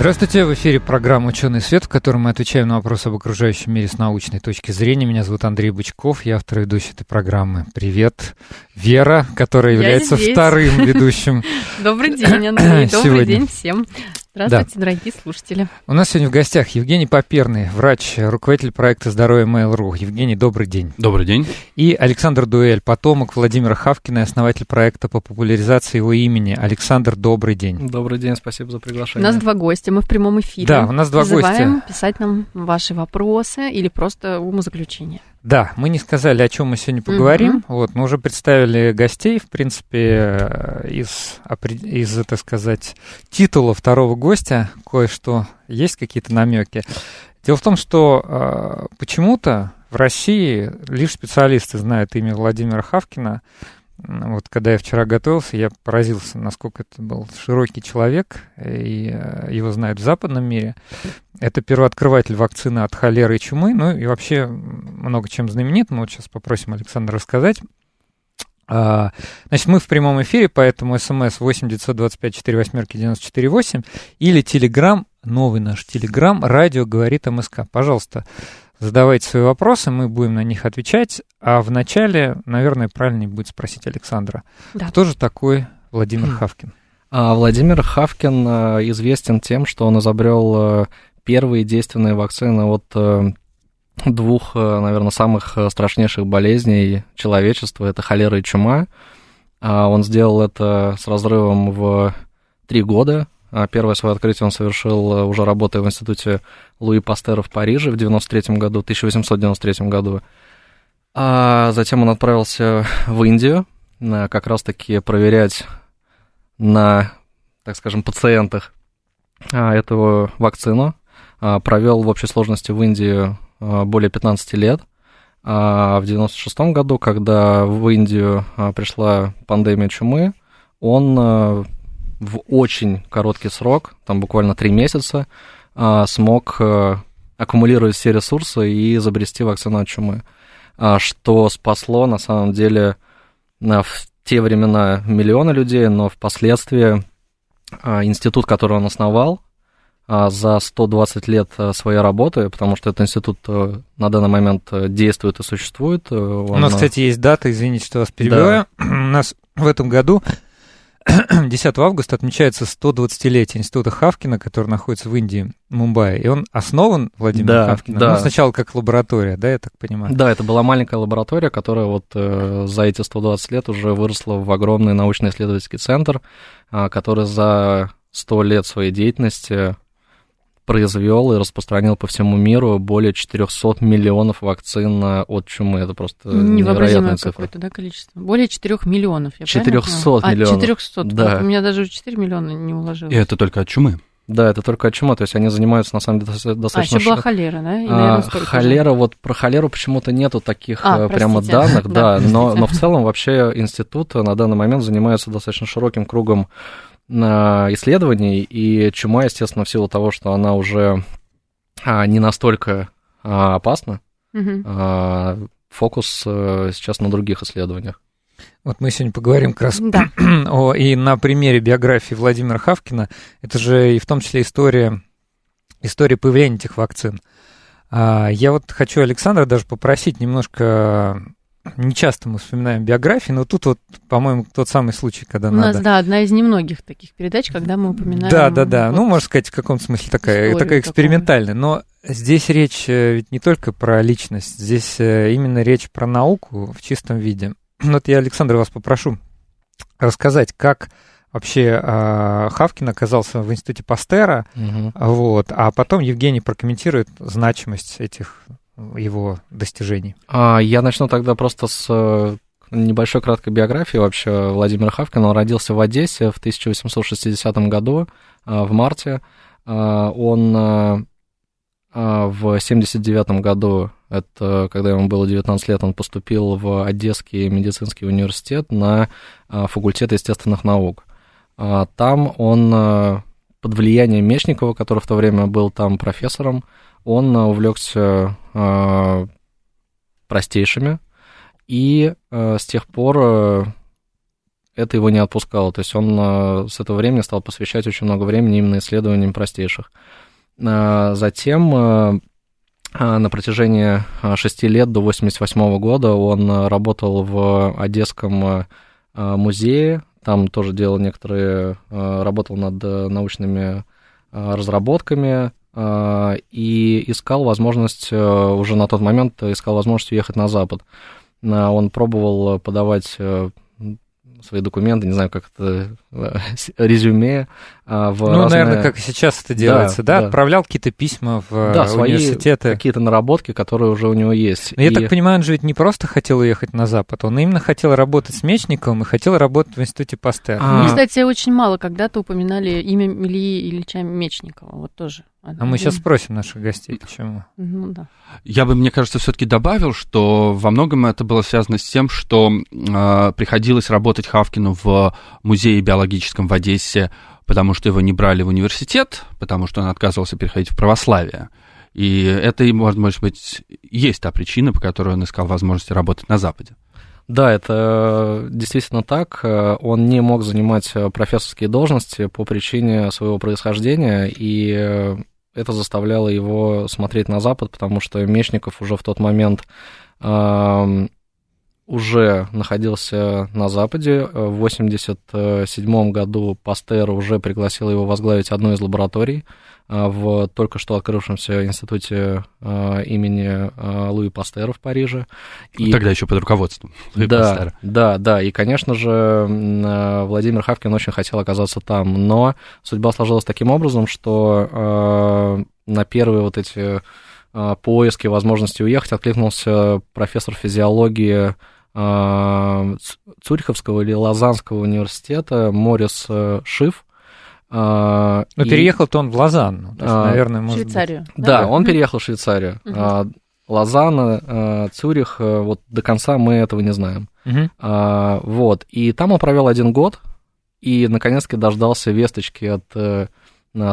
Здравствуйте, в эфире программа «Ученый свет», в которой мы отвечаем на вопросы об окружающем мире с научной точки зрения. Меня зовут Андрей Бычков, я автор и ведущий этой программы. Привет, Вера, которая является вторым ведущим. Добрый день, Андрей, добрый день всем. Здравствуйте, да. дорогие слушатели. У нас сегодня в гостях Евгений Поперный, врач, руководитель проекта «Здоровье Mail.ru». Евгений, добрый день. Добрый день. И Александр Дуэль, потомок Владимира Хавкина, основатель проекта по популяризации его имени. Александр, добрый день. Добрый день, спасибо за приглашение. У нас два гостя, мы в прямом эфире. Да, у нас два Вызываем гостя. писать нам ваши вопросы или просто умозаключения. Да, мы не сказали, о чем мы сегодня поговорим. Mm-hmm. Вот, мы уже представили гостей, в принципе, из, из, так сказать, титула второго гостя кое-что есть какие-то намеки. Дело в том, что э, почему-то в России лишь специалисты знают имя Владимира Хавкина. Вот когда я вчера готовился, я поразился, насколько это был широкий человек, и его знают в западном мире. Это первооткрыватель вакцины от холеры и чумы, ну и вообще много чем знаменит. Мы вот сейчас попросим Александра рассказать. Значит, мы в прямом эфире, поэтому смс 8 925 4 восьмерки 94 8 или телеграм, новый наш телеграм, радио говорит МСК. Пожалуйста, задавайте свои вопросы, мы будем на них отвечать. А вначале, наверное, правильнее будет спросить Александра. Да. Кто же такой Владимир Хавкин? А, Владимир Хавкин известен тем, что он изобрел первые действенные вакцины от двух, наверное, самых страшнейших болезней человечества. Это холера и чума. Он сделал это с разрывом в три года. Первое свое открытие он совершил, уже работая в институте Луи Пастера в Париже в 93 году, 1893 году. А затем он отправился в Индию, как раз-таки проверять на, так скажем, пациентах эту вакцину. Провел в общей сложности в Индии более 15 лет. А в 96 году, когда в Индию пришла пандемия чумы, он в очень короткий срок, там буквально три месяца, смог аккумулировать все ресурсы и изобрести вакцину от чумы, что спасло на самом деле в те времена миллионы людей, но впоследствии институт, который он основал, за 120 лет своей работы, потому что этот институт на данный момент действует и существует. Он... У нас, кстати, есть дата, извините, что вас перебиваю. Да. У нас в этом году 10 августа отмечается 120-летие института Хавкина, который находится в Индии, Мумбаи. И он основан, Владимир да, Хавкиным, да. ну, сначала как лаборатория, да, я так понимаю? Да, это была маленькая лаборатория, которая вот э, за эти 120 лет уже выросла в огромный научно-исследовательский центр, э, который за 100 лет своей деятельности произвел и распространил по всему миру более 400 миллионов вакцин от чумы. Это просто невероятная цифра. какое-то да, количество. Более 4 миллионов, я 400 а, миллионов. А, 400. Да. Вот у меня даже 4 миллиона не уложилось. И это только от чумы? Да, это только от чумы, то есть они занимаются, на самом деле, достаточно... А, еще была холера, да? И, наверное, а, холера, же. вот про холеру почему-то нету таких а, прямо данных, да, да но, но в целом вообще институт на данный момент занимается достаточно широким кругом исследований, и чума, естественно, в силу того, что она уже а, не настолько а, опасна, угу. фокус а, сейчас на других исследованиях. Вот мы сегодня поговорим как раз да. о, и на примере биографии Владимира Хавкина. Это же и в том числе история, история появления этих вакцин. Я вот хочу Александра даже попросить немножко не часто мы вспоминаем биографии, но тут вот, по-моему, тот самый случай, когда У надо... нас, да, одна из немногих таких передач, когда мы упоминаем... Да, да, да. Вот ну, можно сказать, в каком-то смысле такая, такая экспериментальная. Но здесь речь э, ведь не только про личность, здесь э, именно речь про науку в чистом виде. Вот я, Александр, вас попрошу рассказать, как вообще э, Хавкин оказался в институте Пастера, угу. вот, а потом Евгений прокомментирует значимость этих его достижений? А, я начну тогда просто с э, небольшой краткой биографии вообще Владимира Хавкина. Он родился в Одессе в 1860 году, э, в марте. Э, он в 1979 году, это когда ему было 19 лет, он поступил в Одесский медицинский университет на факультет естественных наук. Там он под влиянием Мечникова, который в то время был там профессором, он увлекся простейшими, и с тех пор это его не отпускало. То есть он э, с этого времени стал посвящать очень много времени именно исследованиям простейших. Э, затем э, на протяжении шести лет до 1988 года он работал в Одесском музее, там тоже делал некоторые, работал над научными разработками и искал возможность, уже на тот момент искал возможность уехать на Запад. Он пробовал подавать свои документы, не знаю, как это, э, резюме в Ну, разные... наверное, как сейчас это делается, да? да? да. Отправлял какие-то письма в да, университеты. Свои какие-то наработки, которые уже у него есть. Но и... я так понимаю, он же ведь не просто хотел уехать на Запад, он именно хотел работать с Мечниковым и хотел работать в институте Пастер. А... Ну, кстати, очень мало когда-то упоминали имя Ильи Ильича Мечникова, вот тоже. А мы сейчас спросим наших гостей, почему. Ну да. Я бы, мне кажется, все-таки добавил, что во многом это было связано с тем, что э, приходилось работать Хавкину в музее биологическом в Одессе, потому что его не брали в университет, потому что он отказывался переходить в православие. И это, может быть, есть та причина, по которой он искал возможности работать на Западе. Да, это действительно так. Он не мог занимать профессорские должности по причине своего происхождения, и это заставляло его смотреть на Запад, потому что Мечников уже в тот момент э, уже находился на Западе. В 1987 году Пастер уже пригласил его возглавить одну из лабораторий в только что открывшемся институте имени Луи Пастера в Париже. И... Тогда еще под руководством Луи да, Пастера. Да, да, и, конечно же, Владимир Хавкин очень хотел оказаться там, но судьба сложилась таким образом, что на первые вот эти поиски возможности уехать откликнулся профессор физиологии Цюриховского или Лозаннского университета Морис Шиф, но и... переехал-то он в Лозанну, то есть, а, наверное, может Швейцарию. Быть... Да, да, он переехал в Швейцарию. Угу. Лозанна, Цюрих, вот до конца мы этого не знаем. Угу. Вот, и там он провел один год, и наконец-таки дождался весточки от э,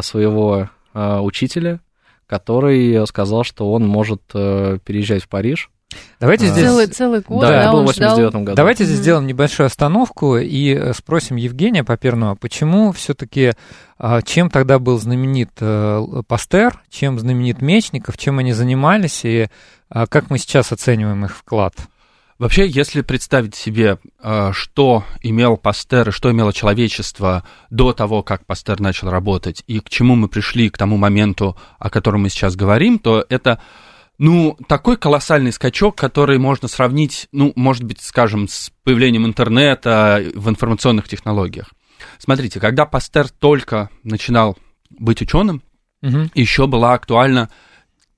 своего учителя, который сказал, что он может э, переезжать в Париж. Давайте а, здесь... Целый, целый год, да, да это было в 89 году. Давайте здесь сделаем небольшую остановку и э, спросим Евгения Поперного, почему все-таки, а, чем тогда был знаменит э, Пастер, чем знаменит Мечников, чем они занимались и а, как мы сейчас оцениваем их вклад? Вообще, если представить себе, а, что имел Пастер и что имело человечество до того, как Пастер начал работать, и к чему мы пришли к тому моменту, о котором мы сейчас говорим, то это ну, такой колоссальный скачок, который можно сравнить, ну, может быть, скажем, с появлением интернета в информационных технологиях. Смотрите, когда Пастер только начинал быть ученым, угу. еще была актуальна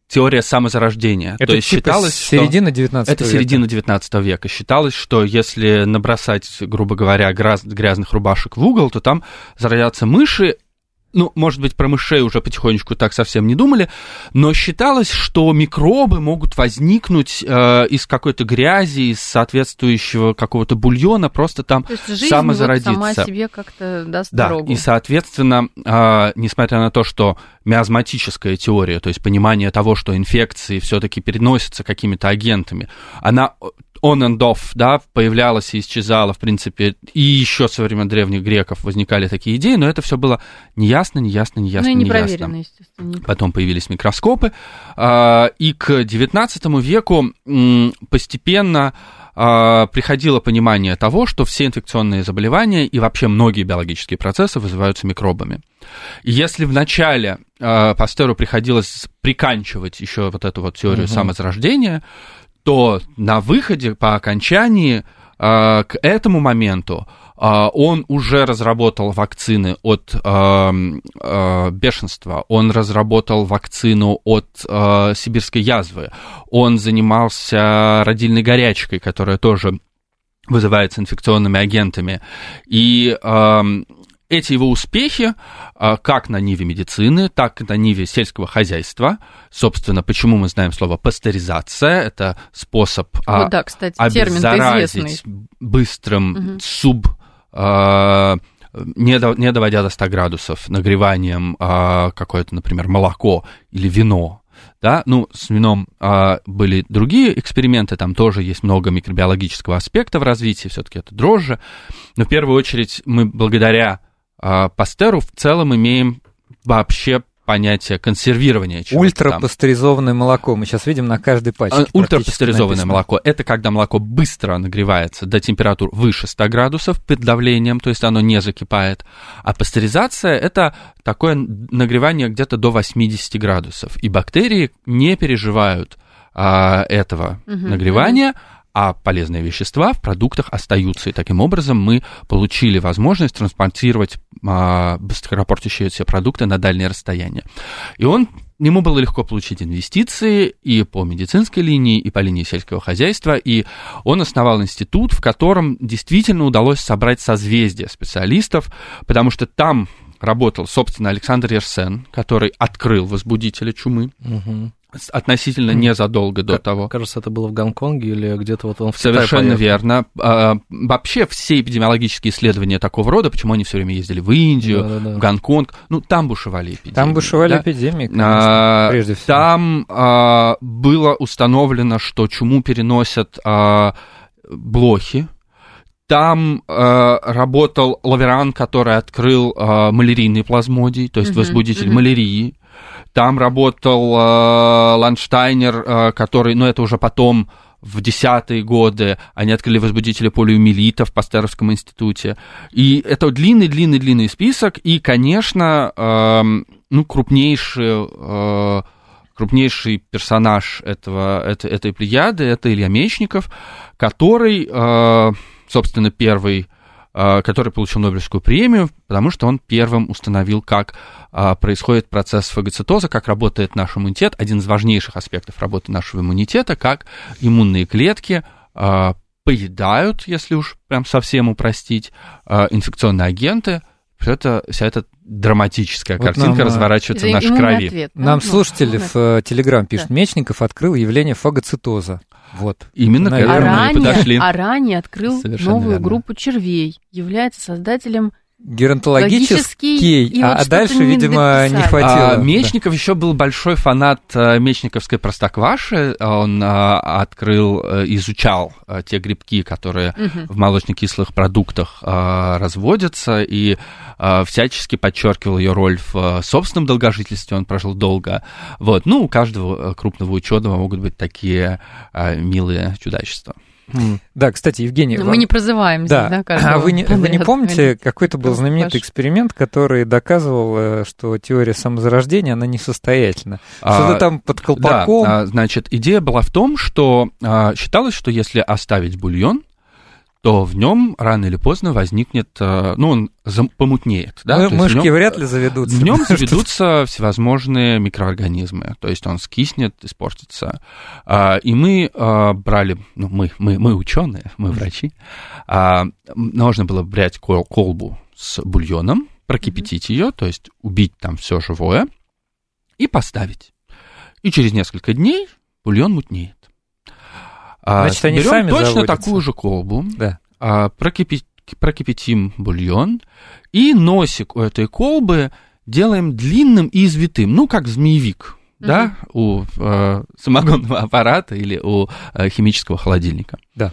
теория самозарождения. Это То есть типа считалось, середина 19 Это века. середина 19 века. Считалось, что если набросать, грубо говоря, грязных рубашек в угол, то там зародятся мыши, ну, может быть, про мышей уже потихонечку так совсем не думали, но считалось, что микробы могут возникнуть э, из какой-то грязи, из соответствующего какого-то бульона, просто там То есть жизнь самозародиться. Вот сама себе как-то даст да, дорогу. и, соответственно, э, несмотря на то, что миазматическая теория, то есть понимание того, что инфекции все-таки переносятся какими-то агентами, она on and off, да, появлялась и исчезала, в принципе, и еще со времен древних греков возникали такие идеи, но это все было неясно, неясно, неясно, ну, и неясно. естественно. Потом появились микроскопы, а, и к XIX веку постепенно а, приходило понимание того, что все инфекционные заболевания и вообще многие биологические процессы вызываются микробами. И если в начале э, Пастеру приходилось приканчивать еще вот эту вот теорию угу. самозарождения, то на выходе по окончании э, к этому моменту э, он уже разработал вакцины от э, бешенства, он разработал вакцину от сибирской язвы, он занимался родильной горячкой, которая тоже вызывается инфекционными агентами. И э, эти его успехи, как на ниве медицины, так и на ниве сельского хозяйства, собственно, почему мы знаем слово пастеризация, это способ вот, да, кстати, обеззаразить быстрым угу. суб не, до, не доводя до 100 градусов, нагреванием а, какое-то, например, молоко или вино, да, ну, с вином а, были другие эксперименты, там тоже есть много микробиологического аспекта в развитии, все-таки это дрожжи, но в первую очередь мы благодаря а, Пастеру в целом имеем вообще понятие консервирования чего-то Ультрапастеризованное молоко. Мы сейчас видим на каждой пачке. А, ультрапастеризованное молоко – это когда молоко быстро нагревается до температур выше 100 градусов под давлением, то есть оно не закипает. А пастеризация – это такое нагревание где-то до 80 градусов. И бактерии не переживают а, этого угу, нагревания, угу а полезные вещества в продуктах остаются. И таким образом мы получили возможность транспортировать а, быстроработающиеся продукты на дальние расстояния. И он Ему было легко получить инвестиции и по медицинской линии, и по линии сельского хозяйства, и он основал институт, в котором действительно удалось собрать созвездие специалистов, потому что там работал, собственно, Александр Ерсен, который открыл возбудителя чумы. Угу относительно незадолго до того. Кажется, это было в Гонконге или где-то вот он в Совершенно верно. А, вообще все эпидемиологические исследования такого рода, почему они все время ездили в Индию, да, да, да. в Гонконг, ну там бушевали эпидемии. Там бушевали да? эпидемии, конечно, а, прежде всего. Там а, было установлено, что чуму переносят а, блохи, там э, работал Лаверан, который открыл э, малярийный плазмодий, то есть uh-huh, возбудитель uh-huh. малярии. Там работал э, Ланштайнер, э, который, ну, это уже потом в десятые годы они открыли возбудители полиомиелита в Пастеровском институте. И это длинный-длинный-длинный список. И, конечно, э, ну, крупнейший, э, крупнейший персонаж этого, это, этой плеяды – это Илья Мечников, который, э, собственно, первый Э, который получил Нобелевскую премию, потому что он первым установил, как происходит процесс фагоцитоза, как работает наш иммунитет. Один из важнейших аспектов работы нашего иммунитета, как иммунные клетки э, поедают, если уж прям совсем упростить, инфекционные агенты. Все это, вся эта драматическая вот картинка нам, разворачивается в нашей крови. Ответ, нам ну, слушатели в Телеграм пишут, да. Мечников открыл явление фагоцитоза. Вот. Именно к этому а ранее, подошли. А ранее открыл Совершенно новую верно. группу червей. Является создателем Геронтологический, и а, вот а дальше, не видимо, не хватило. А, Мечников да. еще был большой фанат а, Мечниковской простокваши. Он а, открыл, а, изучал а, те грибки, которые угу. в молочно-кислых продуктах а, разводятся, и а, всячески подчеркивал ее роль в а, собственном долгожительстве. Он прожил долго. Вот. Ну, у каждого крупного ученого могут быть такие а, милые чудачества. Да, кстати, Евгений... Мы вам... не прозываем здесь, да, да А вы не, вы не помните, какой-то был знаменитый эксперимент, который доказывал, э, что теория самозарождения, она несостоятельна? А, Что-то там под колпаком... Да, значит, идея была в том, что а, считалось, что если оставить бульон, то в нем рано или поздно возникнет, э, ну, он помутнеет. Да? Мы, мышки нем, вряд ли заведутся. В нем заведутся всевозможные микроорганизмы, то есть он скиснет, испортится. А, и мы а, брали, ну, мы, мы, мы ученые, мы врачи, а, нужно было брать колбу с бульоном, прокипятить ее, то есть убить там все живое и поставить. И через несколько дней бульон мутнеет. А, Значит, они Берем сами точно заводятся. такую же колбу, да. а, прокипи, прокипятим бульон, и носик у этой колбы делаем длинным и извитым, ну, как змеевик, угу. да, у э, самогонного аппарата или у э, химического холодильника. Да.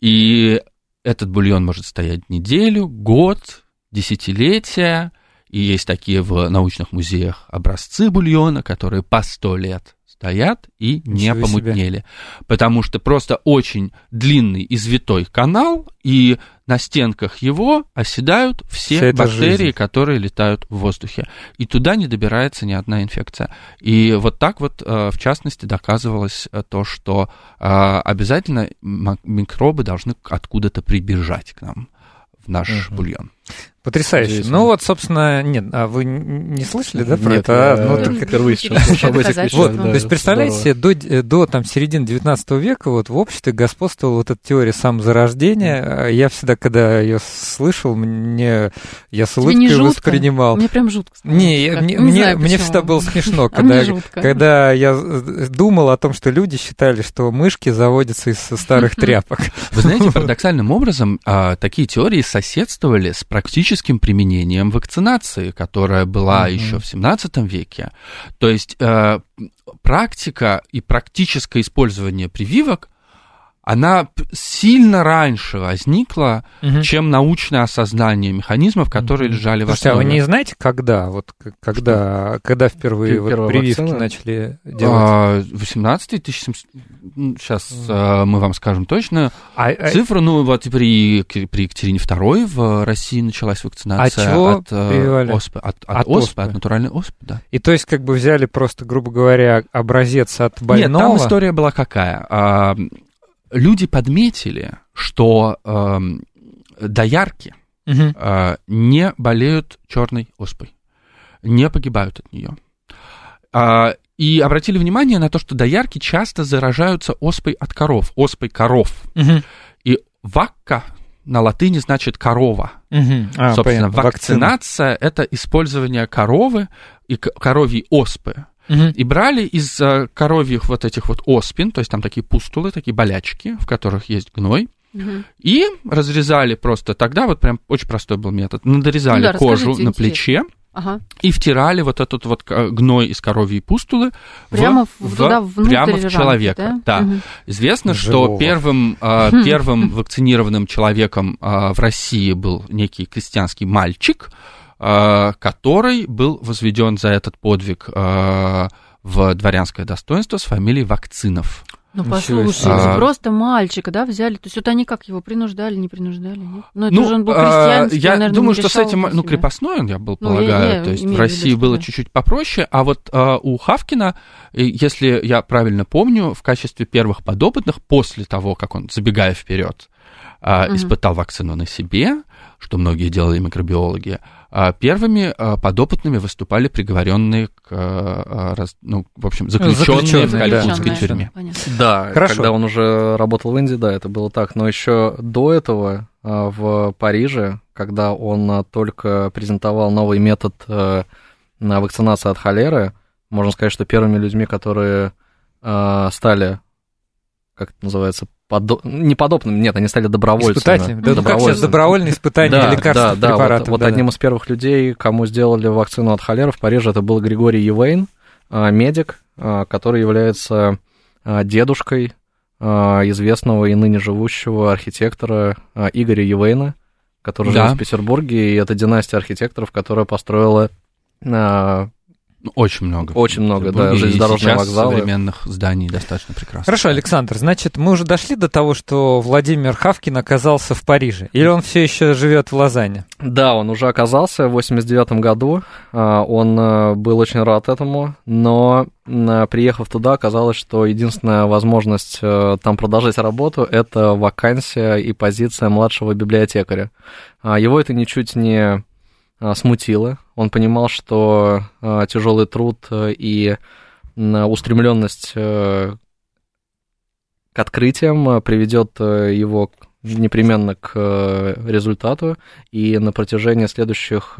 И этот бульон может стоять неделю, год, десятилетия, и есть такие в научных музеях образцы бульона, которые по сто лет стоят и не Ничего помутнели. Себе. Потому что просто очень длинный извитой канал, и на стенках его оседают все бактерии, жизнь. которые летают в воздухе. И туда не добирается ни одна инфекция. И вот так вот, э, в частности, доказывалось э, то, что э, обязательно микробы должны откуда-то прибежать к нам в наш угу. бульон. Потрясающе. Ну вот, собственно, нет, а вы не слышали, да, про нет, это? А, ну, так впервые слышу об этих вещах. Вот, да, то есть, представляете, до, э, до там, середины 19 века вот в обществе господствовала вот эта теория самозарождения. Я всегда, когда ее слышал, мне я с улыбкой не воспринимал. Мне прям жутко. Не, мне, не мне, знаю, мне всегда было смешно, а когда, когда я думал о том, что люди считали, что мышки заводятся из старых тряпок. Вы знаете, парадоксальным образом а, такие теории соседствовали с практическим применением вакцинации, которая была mm-hmm. еще в 17 веке. То есть э, практика и практическое использование прививок она сильно раньше возникла, угу. чем научное осознание механизмов, которые угу. лежали в основе. а вы не знаете, когда, вот, когда, когда впервые вот, прививки вакцина? начали делать? 18 1700, сейчас а, мы вам скажем точно а, а цифру, ну вот при, при Екатерине II в России началась вакцинация а чего от э, оспы, от, от, от оспы, оспы, от натуральной оспы, да. И то есть как бы взяли просто, грубо говоря, образец от больного? Нет, там история была какая люди подметили, что э, доярки угу. э, не болеют черной оспой, не погибают от нее. Э, и обратили внимание на то, что доярки часто заражаются оспой от коров, оспой коров. Угу. И вакка на латыни значит корова. Угу. А, Собственно, понятно. вакцинация Вакцина. это использование коровы и коровьей оспы Угу. И брали из uh, коровьих вот этих вот оспин, то есть там такие пустулы, такие болячки, в которых есть гной, угу. и разрезали просто тогда, вот прям очень простой был метод, надорезали ну, да, кожу на плече, Ага. И втирали вот этот вот гной из коровьей пустулы прямо в, в, туда внутрь прямо в человека. Да? Да. Угу. Известно, Живого. что первым, э, первым вакцинированным человеком э, в России был некий крестьянский мальчик, Э, который был возведен за этот подвиг э, в дворянское достоинство с фамилией Вакцинов. Ну, послушайте, а... просто мальчика, да, взяли. То есть вот они как его принуждали, не принуждали, нет? Ну, это ну, же он был а, крестьянский, Я наверное, думаю, что с этим, ну, крепостной он, я был, ну, полагаю. Я, я то есть в России виду, было да. чуть-чуть попроще. А вот а, у Хавкина, если я правильно помню, в качестве первых подопытных, после того, как он, забегая вперед, а, угу. испытал вакцину на себе, что многие делали микробиологи, первыми а, подопытными выступали приговоренные к, а, ну, в общем, заключенные, в Калькутской да. тюрьме. Да, Хорошо. когда он уже работал в Индии, да, это было так. Но еще до этого в Париже, когда он только презентовал новый метод на вакцинацию от холеры, можно сказать, что первыми людьми, которые стали, как это называется, подо... не подобным, нет, они стали добровольцами. Испытателями, да, ну как сейчас добровольные испытания да, лекарственных да, да, препаратов. Вот, вот да, одним из первых людей, кому сделали вакцину от холеры в Париже, это был Григорий Евейн, а, медик, а, который является а, дедушкой известного и ныне живущего архитектора Игоря Евейна, который да. живет в Петербурге, и это династия архитекторов, которая построила очень много. Очень много, да, железнодорожные вокзалы. современных зданий достаточно прекрасно. Хорошо, Александр, значит, мы уже дошли до того, что Владимир Хавкин оказался в Париже, или он все еще живет в Лозанне? Да, он уже оказался в 89 году, а, он э, был очень рад этому, но приехав туда, оказалось, что единственная возможность э, там продолжать работу – это вакансия и позиция младшего библиотекаря. А, его это ничуть не смутило. Он понимал, что а, тяжелый труд э, и устремленность э, к открытиям э, приведет его непременно к результату. И на протяжении следующих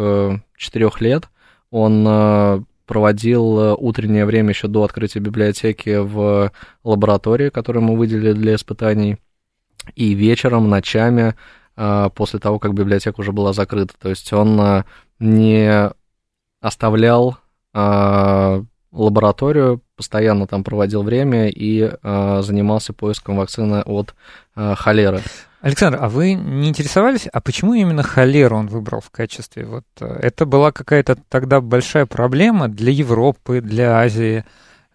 четырех лет он проводил утреннее время еще до открытия библиотеки в лаборатории, которую мы выделили для испытаний, и вечером, ночами а, после того, как библиотека уже была закрыта. То есть он а, не оставлял а, лабораторию, постоянно там проводил время и занимался поиском вакцины от холеры. Александр, а вы не интересовались, а почему именно холеру он выбрал в качестве? Вот это была какая-то тогда большая проблема для Европы, для Азии,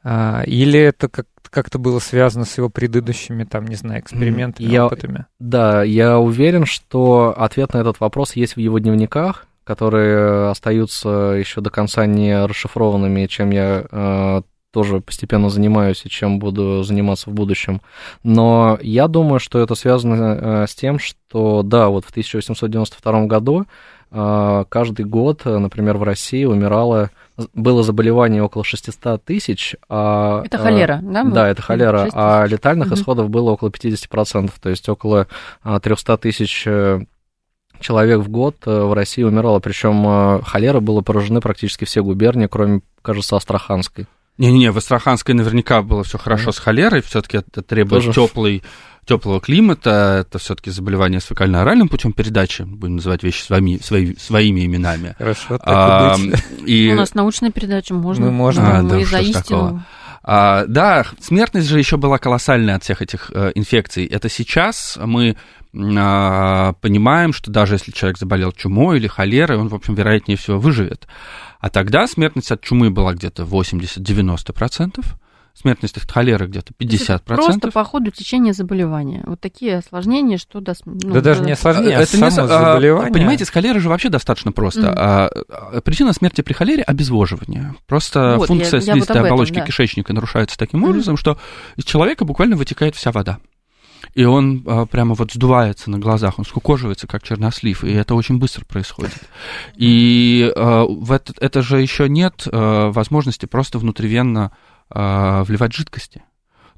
или это как как-то было связано с его предыдущими, там, не знаю, экспериментами, я, опытами? Да, я уверен, что ответ на этот вопрос есть в его дневниках, которые остаются еще до конца не расшифрованными, чем я э, тоже постепенно занимаюсь и чем буду заниматься в будущем. Но я думаю, что это связано э, с тем, что, да, вот в 1892 году каждый год, например, в России умирало было заболевание около 600 тысяч. А, это холера, да? Да, это холера, а летальных угу. исходов было около 50%, то есть около 300 тысяч э, человек в год э, в России умирало, причем э, холера было поражены практически все губернии, кроме, кажется, Астраханской. Не-не-не, в Астраханской наверняка было все хорошо mm. с холерой, все-таки это требует теплый теплого климата, это все-таки заболевание с фекально-оральным путем передачи, будем называть вещи своими, свои, своими именами. Хорошо, так а, и У нас научная передача, можно. Мы можем. А, мы да, за истину. Такого. А, да, смертность же еще была колоссальная от всех этих э, инфекций. Это сейчас мы а, понимаем, что даже если человек заболел чумой или холерой, он, в общем, вероятнее всего выживет. А тогда смертность от чумы была где-то 80-90%. Смертность от холеры где-то 50%. Просто по ходу течения заболевания. Вот такие осложнения, что... До, ну, да даже не осложнения, а это само не, заболевание. Понимаете, с холерой же вообще достаточно просто. Mm. А, причина смерти при холере – обезвоживание. Просто вот, функция я, слизистой я вот оболочки этом, да. кишечника нарушается таким mm. образом, что из человека буквально вытекает вся вода и он а, прямо вот сдувается на глазах, он скукоживается, как чернослив, и это очень быстро происходит. И а, в это, это же еще нет а, возможности просто внутривенно а, вливать жидкости.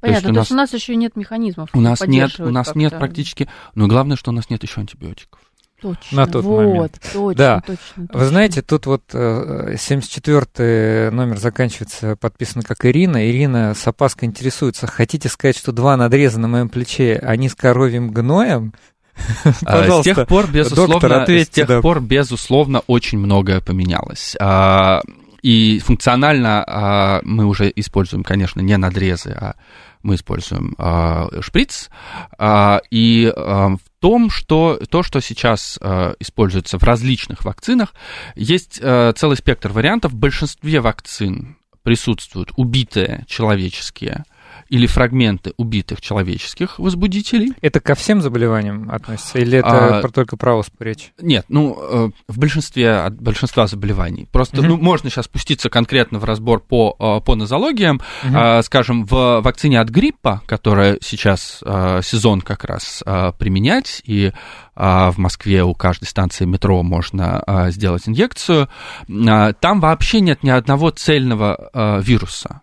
Понятно, то есть, у, то нас, есть у нас еще нет механизмов. У нас нет, у нас нет практически, но главное, что у нас нет еще антибиотиков. Точно, на тот вот, момент. Точно, да. точно, точно. Вы знаете, тут вот 74-й номер заканчивается, подписан как Ирина. Ирина с опаской интересуется. Хотите сказать, что два надреза на моем плече, они с коровьим гноем? Пожалуйста, с тех пор, безусловно, доктор, ответьте, с тех да. пор, безусловно, очень многое поменялось. А, и функционально а, мы уже используем, конечно, не надрезы, а мы используем а, шприц. А, и а, в том, что то, что сейчас а, используется в различных вакцинах, есть а, целый спектр вариантов. В большинстве вакцин присутствуют убитые человеческие или фрагменты убитых человеческих возбудителей. Это ко всем заболеваниям относится? Или это а, только про оспу речь? Нет, ну, э, в большинстве, от большинства заболеваний. Просто, угу. ну, можно сейчас спуститься конкретно в разбор по, э, по нозологиям. Угу. Скажем, в вакцине от гриппа, которая сейчас э, сезон как раз применять, и в Москве у каждой станции метро можно сделать инъекцию, там вообще нет ни одного цельного вируса.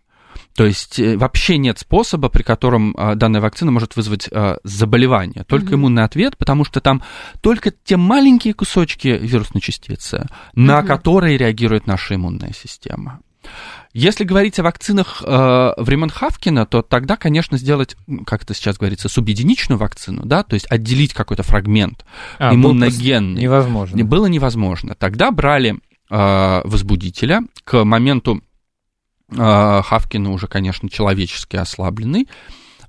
То есть э, вообще нет способа, при котором а, данная вакцина может вызвать а, заболевание, только mm-hmm. иммунный ответ, потому что там только те маленькие кусочки вирусной частицы, mm-hmm. на которые реагирует наша иммунная система. Если говорить о вакцинах э, времен Хавкина, то тогда, конечно, сделать, как это сейчас говорится, субъединичную вакцину, да, то есть отделить какой-то фрагмент а, иммуногенный. Невозможно. Было невозможно. Тогда брали э, возбудителя к моменту Хавкина уже, конечно, человечески ослабленный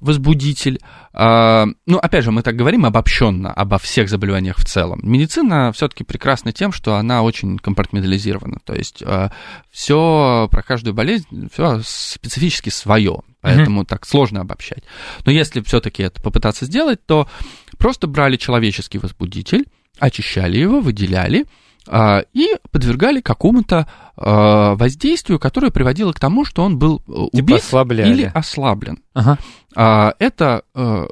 возбудитель. А, ну, опять же, мы так говорим обобщенно обо всех заболеваниях в целом. Медицина все-таки прекрасна тем, что она очень компартментализирована. То есть а, все про каждую болезнь, все специфически свое. Поэтому mm-hmm. так сложно обобщать. Но если все-таки это попытаться сделать, то просто брали человеческий возбудитель, очищали его, выделяли, а, и подвергали какому-то а, воздействию, которое приводило к тому, что он был э, типа убит типа или ослаблен. Ага. А, это э,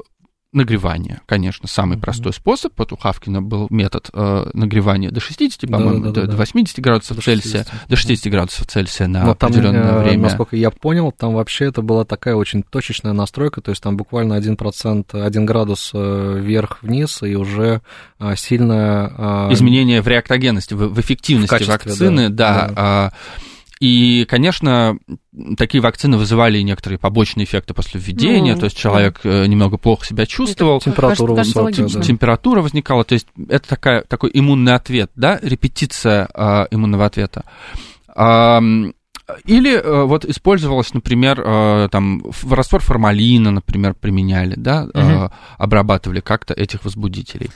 нагревание, конечно, самый mm-hmm. простой способ. Вот у Хавкина был метод э, нагревания до 60, по-моему, да, да, до, да. до 80 градусов до Цельсия, 60. до 60 градусов Цельсия на Но определенное там, время. Насколько я понял, там вообще это была такая очень точечная настройка, то есть там буквально 1%, 1 градус э, вверх-вниз, и уже э, сильное... Э, Изменение в реактогенности, в, в эффективности в качестве, вакцины, да. да, да. И, конечно, такие вакцины вызывали некоторые побочные эффекты после введения, ну, то есть человек да. Э, немного плохо себя чувствовал. Это, температура кажется, высокая. Да. Температура возникала, то есть это такая, такой иммунный ответ, да, репетиция э, иммунного ответа. Э, или э, вот использовалось, например, э, там раствор формалина, например, применяли, да, угу. э, обрабатывали как-то этих возбудителей.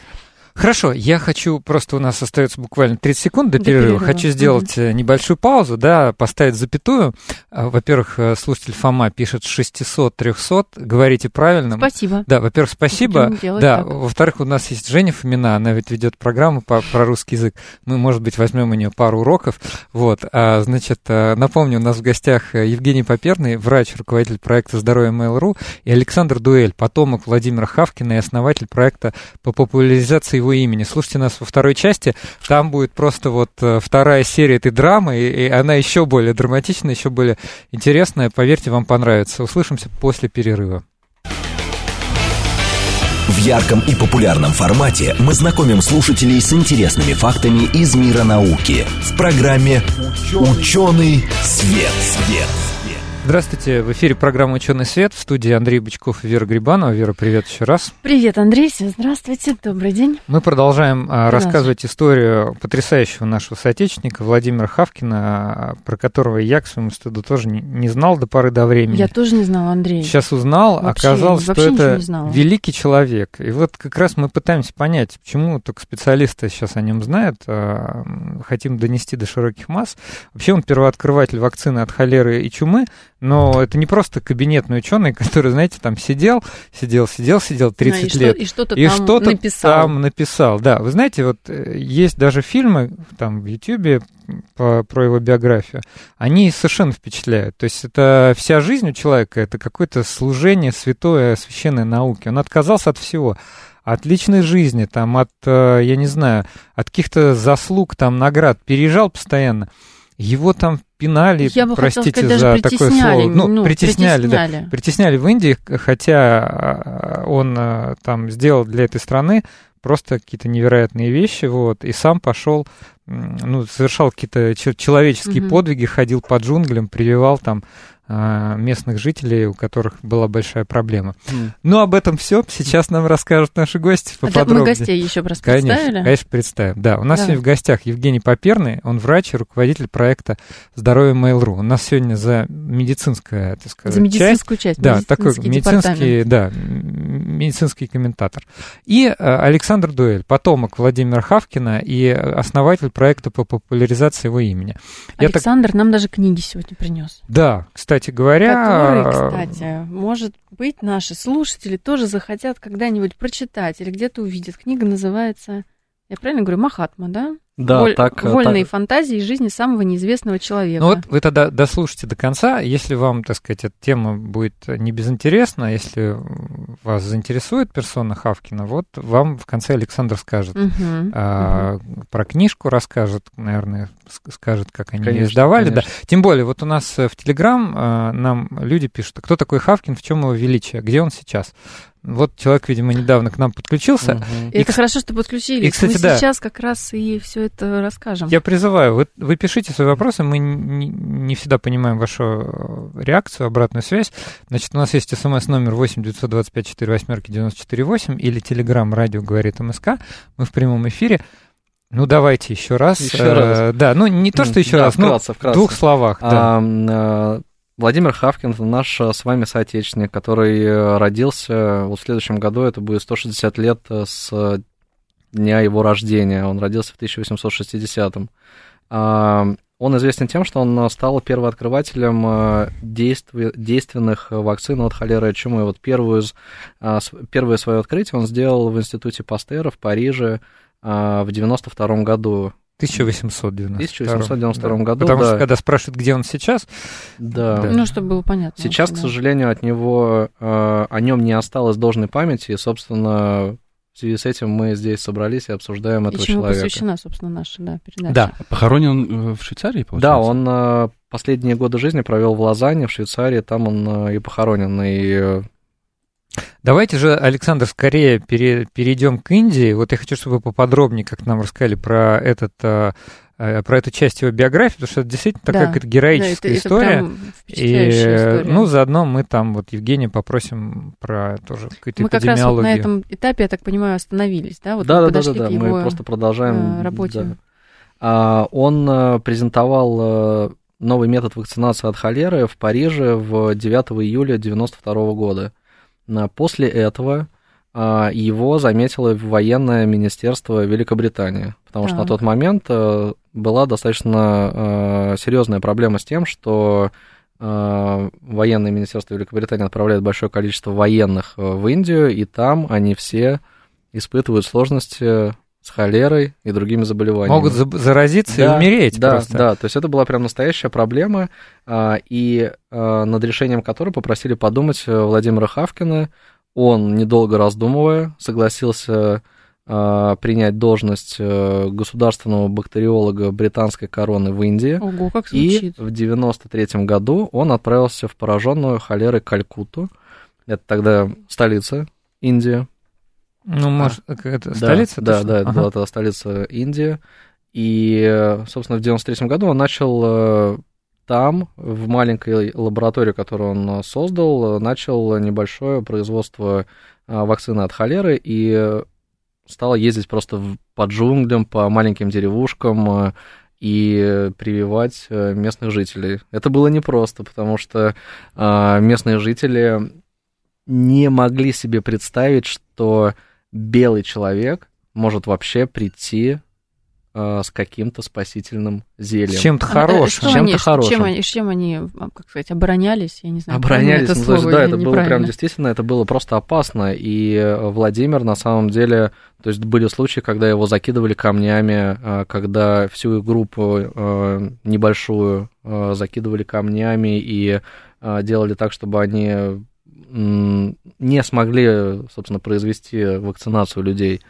Хорошо, я хочу, просто у нас остается буквально 30 секунд до, до перерыва. перерыва. Хочу сделать mm-hmm. небольшую паузу, да, поставить запятую. А, во-первых, э, слушатель Фома пишет 600-300, говорите правильно. Спасибо. Да, во-первых, спасибо. Да, во-вторых, у нас есть Женя Фомина, она ведь ведет программу по, про русский язык. Мы, может быть, возьмем у нее пару уроков. Вот, а, значит, напомню, у нас в гостях Евгений Поперный, врач, руководитель проекта «Здоровье Mail.ru» и Александр Дуэль, потомок Владимира Хавкина и основатель проекта по популяризации его имени. Слушайте нас во второй части, там будет просто вот э, вторая серия этой драмы, и, она еще более драматичная, еще более интересная. Поверьте, вам понравится. Услышимся после перерыва. В ярком и популярном формате мы знакомим слушателей с интересными фактами из мира науки в программе «Ученый свет». свет. Здравствуйте, в эфире программа «Ученый свет» в студии Андрей Бычков и Вера Грибанова. Вера, привет еще раз. Привет, Андрей, всем здравствуйте, добрый день. Мы продолжаем а, рассказывать историю потрясающего нашего соотечественника Владимира Хавкина, про которого я, к своему стыду, тоже не, знал до поры до времени. Я тоже не знал, Андрей. Сейчас узнал, вообще, оказалось, вообще что это великий человек. И вот как раз мы пытаемся понять, почему только специалисты сейчас о нем знают, а, хотим донести до широких масс. Вообще он первооткрыватель вакцины от холеры и чумы, но это не просто кабинетный ученый, который, знаете, там сидел, сидел, сидел, сидел 30 да, и лет. Что, и что-то и там что написал. там написал. Да, вы знаете, вот э, есть даже фильмы там в Ютьюбе по, про его биографию, они совершенно впечатляют. То есть это вся жизнь у человека, это какое-то служение святое, священной науки. Он отказался от всего от личной жизни, там, от, э, я не знаю, от каких-то заслуг, там, наград, переезжал постоянно. Его там пинали, Я бы простите сказать, за такое слово. Ну, ну притесняли, притесняли, да. Притесняли в Индии, хотя а, он а, там сделал для этой страны просто какие-то невероятные вещи, вот, и сам пошел, ну, совершал какие-то человеческие угу. подвиги, ходил по джунглям, прививал там местных жителей, у которых была большая проблема. Mm. Ну, об этом все. Сейчас нам расскажут наши гости поподробнее. мы гостей еще раз представили? Конечно, конечно, представим. Да, у нас Давай. сегодня в гостях Евгений Поперный, он врач и руководитель проекта «Здоровье Mail.ru». У нас сегодня за медицинское, так сказать, За медицинскую часть, часть да, такой медицинский, да, медицинский комментатор. И а, Александр Дуэль, потомок Владимира Хавкина и основатель проекта по популяризации его имени. Александр так... нам даже книги сегодня принес. Да, кстати, кстати говоря... Которые, кстати, может быть, наши слушатели тоже захотят когда-нибудь прочитать или где-то увидят. Книга называется, я правильно говорю, Махатма, да? Да, Воль, так, вольные так. фантазии жизни самого неизвестного человека. Ну вот вы тогда дослушайте до конца, если вам, так сказать, эта тема будет не безинтересна, если вас заинтересует персона Хавкина, вот вам в конце Александр скажет uh-huh, а, uh-huh. про книжку, расскажет, наверное, скажет, как они конечно, ее издавали. Конечно. Да. Тем более, вот у нас в Телеграм а, нам люди пишут, кто такой Хавкин, в чем его величие, где он сейчас. Вот человек, видимо, недавно к нам подключился. Угу. И, это хорошо, что подключились. И, кстати, мы да. сейчас как раз и все это расскажем. Я призываю, вы, вы пишите свои вопросы, мы не, не всегда понимаем вашу реакцию, обратную связь. Значит, у нас есть смс-номер 8 925 4 восьмерки 94 8 или телеграм радио говорит МСК. Мы в прямом эфире. Ну, давайте еще раз. Еще э, раз. Да, ну не то, что еще да, раз, вкратце, ну, вкратце. в двух словах. Да. А, Владимир Хавкин, наш э, с вами соотечественник, который э, родился вот в следующем году, это будет 160 лет э, с дня его рождения. Он родился в 1860-м. А, он известен тем, что он стал первооткрывателем действия, действенных вакцин от холеры и чумы. Вот первую, а, первое свое открытие он сделал в институте Пастера в Париже а, в 92 году. 1892. 1892 да. году, Потому да. что когда спрашивают, где он сейчас... Да. да. Ну, чтобы было понятно. Сейчас, да. к сожалению, от него, э, о нем не осталось должной памяти, и, собственно, в связи с этим мы здесь собрались и обсуждаем этого и чему человека. посвящена, собственно, наша да, передача. Да. Похоронен он э, в Швейцарии, получается? Да, он э, последние годы жизни провел в Лозанне, в Швейцарии, там он и похоронен, и Давайте же, Александр, скорее пере, перейдем к Индии. Вот я хочу, чтобы вы поподробнее, как нам рассказали про этот э, э, про эту часть его биографии, потому что это действительно такая да, героическая да, это, история. Это и, история. ну, заодно мы там вот Евгения попросим про тоже какую-то Мы как раз вот на этом этапе, я так понимаю, остановились, да? Вот да, да, да, да, да. мы просто продолжаем э, работе. Да. А, он презентовал новый метод вакцинации от холеры в Париже в 9 июля 1992 года. После этого а, его заметило военное министерство Великобритании, потому так. что на тот момент э, была достаточно э, серьезная проблема с тем, что э, военное министерство Великобритании отправляет большое количество военных в Индию, и там они все испытывают сложности с холерой и другими заболеваниями. Могут заразиться да, и умереть да, просто. Да, то есть это была прям настоящая проблема, а, и а, над решением которой попросили подумать Владимира Хавкина. Он, недолго раздумывая, согласился э, принять должность э, государственного бактериолога британской короны в Индии. Ого, как И звучит. в 93 году он отправился в пораженную холерой Калькутту. Это тогда столица Индии. Ну, может, это Да, столица? Да, точно? да, это Ага. была тогда столица Индии. И, э, собственно, в 93 году он начал э, там, в маленькой лаборатории, которую он э, создал, начал небольшое производство вакцины от холеры и стал ездить просто по джунглям, по маленьким деревушкам и прививать местных жителей. Это было непросто, потому что местные жители не могли себе представить, что белый человек может вообще прийти э, с каким-то спасительным зельем. С чем-то А, хорошим. что чем-то они- Чем хорошим. они, чем они, а, как сказать, оборонялись? Я не знаю. Оборонялись, это ну, то есть, слово да, это было прям действительно, это было просто опасно. И э, Владимир, на самом деле, то есть были случаи, когда его закидывали камнями, э, когда всю группу э, небольшую э, закидывали камнями и делали так, чтобы они не смогли, собственно, произвести вакцинацию людей.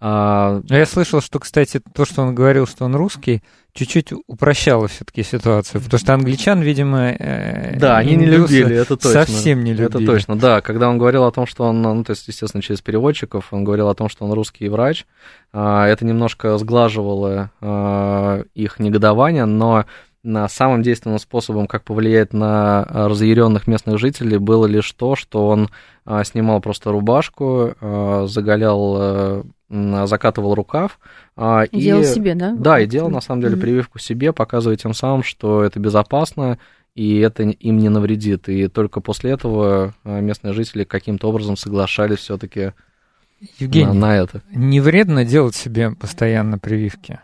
А, А Я слышал, что, кстати, то, что он говорил, что он русский, чуть-чуть упрощало все-таки ситуацию, потому что англичан, видимо, э, Да, они не любили, это точно. Совсем не любили. Это точно, да. Когда он говорил о том, что он, ну, то есть, естественно, через переводчиков, он говорил о том, что он русский врач, а, это немножко сглаживало их негодование, но на самым действенным способом, как повлиять на разъяренных местных жителей, было лишь то, что он а, снимал просто рубашку, заголял, э, м, закатывал рукав. а, И делал себе, да? да, и делал на самом деле прививку себе, показывая тем самым, что это безопасно, и это им не навредит. И только после этого местные жители каким-то образом соглашались все-таки Евгений, на, на это. не вредно делать себе постоянно прививки?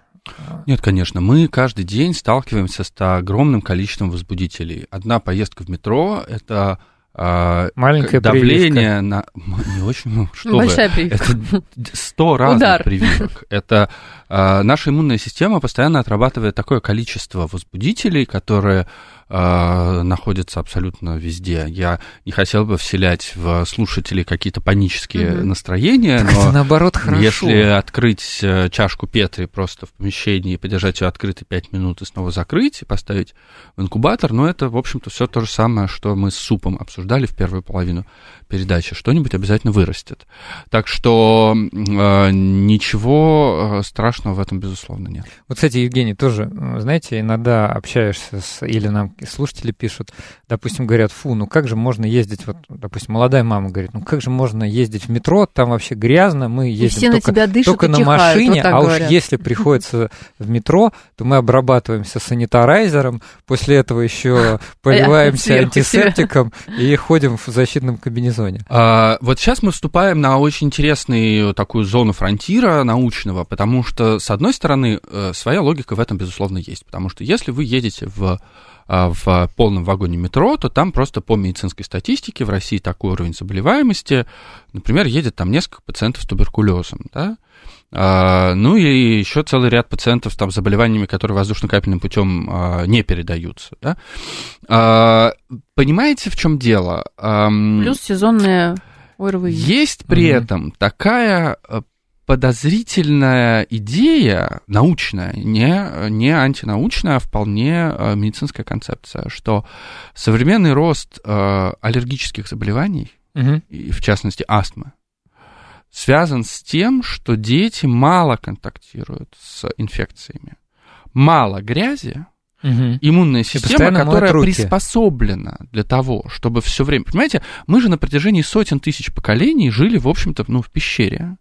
Нет, конечно, мы каждый день сталкиваемся с огромным количеством возбудителей. Одна поездка в метро — это а, Маленькая давление на... Не очень, что вы. Большая прививка. Это сто разных Удар. прививок. Это наша иммунная система постоянно отрабатывает такое количество возбудителей, которые а, находятся абсолютно везде. Я не хотел бы вселять в слушателей какие-то панические Мгм. настроения, Это но наоборот хорошо. если открыть э, чашку Петри просто в помещении подержать ее открытой 5 минут и снова закрыть и поставить в инкубатор, ну, это, в общем-то, все то же самое, что мы с супом обсуждали в первую половину передачи. Что-нибудь обязательно вырастет. Так что э, ничего э, страшного в этом, безусловно, нет. Вот, кстати, Евгений, тоже, э, знаете, иногда общаешься с, или нам слушатели пишут, допустим, говорят, фу, ну как же можно ездить, вот, допустим, молодая мама говорит, ну как же можно ездить в метро, там вообще грязно, мы И ездим все на только, тебя дышат только и на чихают, машине, вот а уж говорят. если приходится в метро, то мы обрабатываемся санитарайзером, после этого еще поливаемся антисептиком и ходим в защитном комбинезоне. А, вот сейчас мы вступаем на очень интересную такую зону фронтира научного, потому что, с одной стороны, э, своя логика в этом, безусловно, есть. Потому что если вы едете в а, в полном вагоне метро, то там просто по медицинской статистике в России такой уровень заболеваемости, например, едет там несколько пациентов с туберкулезом, да, А, ну и еще целый ряд пациентов там с заболеваниями, которые воздушно-капельным путем а, не передаются, да. Понимаете, в чем дело? Плюс сезонная ОРВИ. есть при Мгм. этом такая э, подозрительная идея, научная, не, не антинаучная, а вполне э, медицинская концепция, что современный рост э, аллергических заболеваний, Мгм. и в частности астмы, связан с тем, что дети мало контактируют с инфекциями. Мало грязи, Мгм. иммунная система, которая приспособлена для того, чтобы все время... Понимаете, мы же на протяжении сотен тысяч поколений жили, в общем-то, ну, в пещере.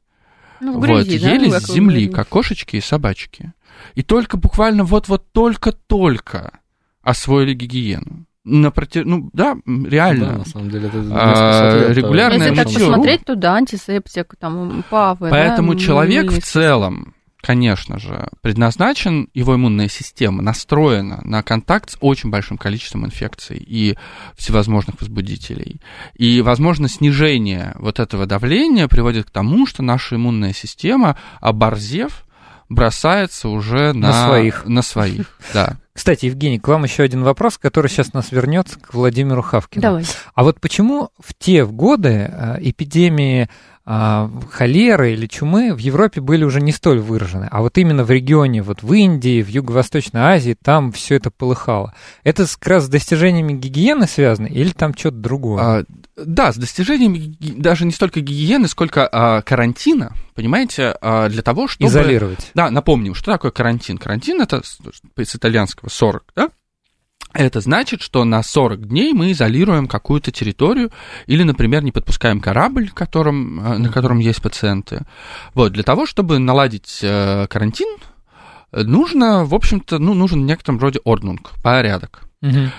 Ну, в вот, грязи, да, ели ну, как с земли, говорите. как кошечки и собачки. И только буквально вот-вот только-только освоили гигиену. На проти... Ну, да, реально. Да, на самом деле, это А, регулярное Если так посмотреть, то да, антисептик, там, павы, Поэтому да, человек в целом, конечно же, предназначен, его иммунная система настроена на контакт с очень большим количеством инфекций и всевозможных возбудителей. И, возможно, снижение вот этого давления приводит к тому, что наша иммунная система, оборзев, бросается уже на, На своих. На своих, да. Кстати, Евгений, к вам еще один вопрос, который сейчас нас вернется к Владимиру Хавкину. Давай. А вот почему в те годы э, эпидемии холеры или чумы в Европе были уже не столь выражены, а вот именно в регионе, вот в Индии, в Юго-Восточной Азии, там все это полыхало. Это как раз с достижениями гигиены связано или там что-то другое? А, да, с достижениями даже не столько гигиены, сколько а, карантина, понимаете, а, для того, чтобы... Изолировать. Да, напомним, что такое карантин. Карантин это с, с итальянского 40, да? Это значит, что на 40 дней мы изолируем какую-то территорию или, например, не подпускаем корабль, которым, э, на котором есть пациенты. Вот, для того, чтобы наладить э, карантин, нужно, в общем-то, ну, нужен в некотором роде орднунг, порядок. Угу.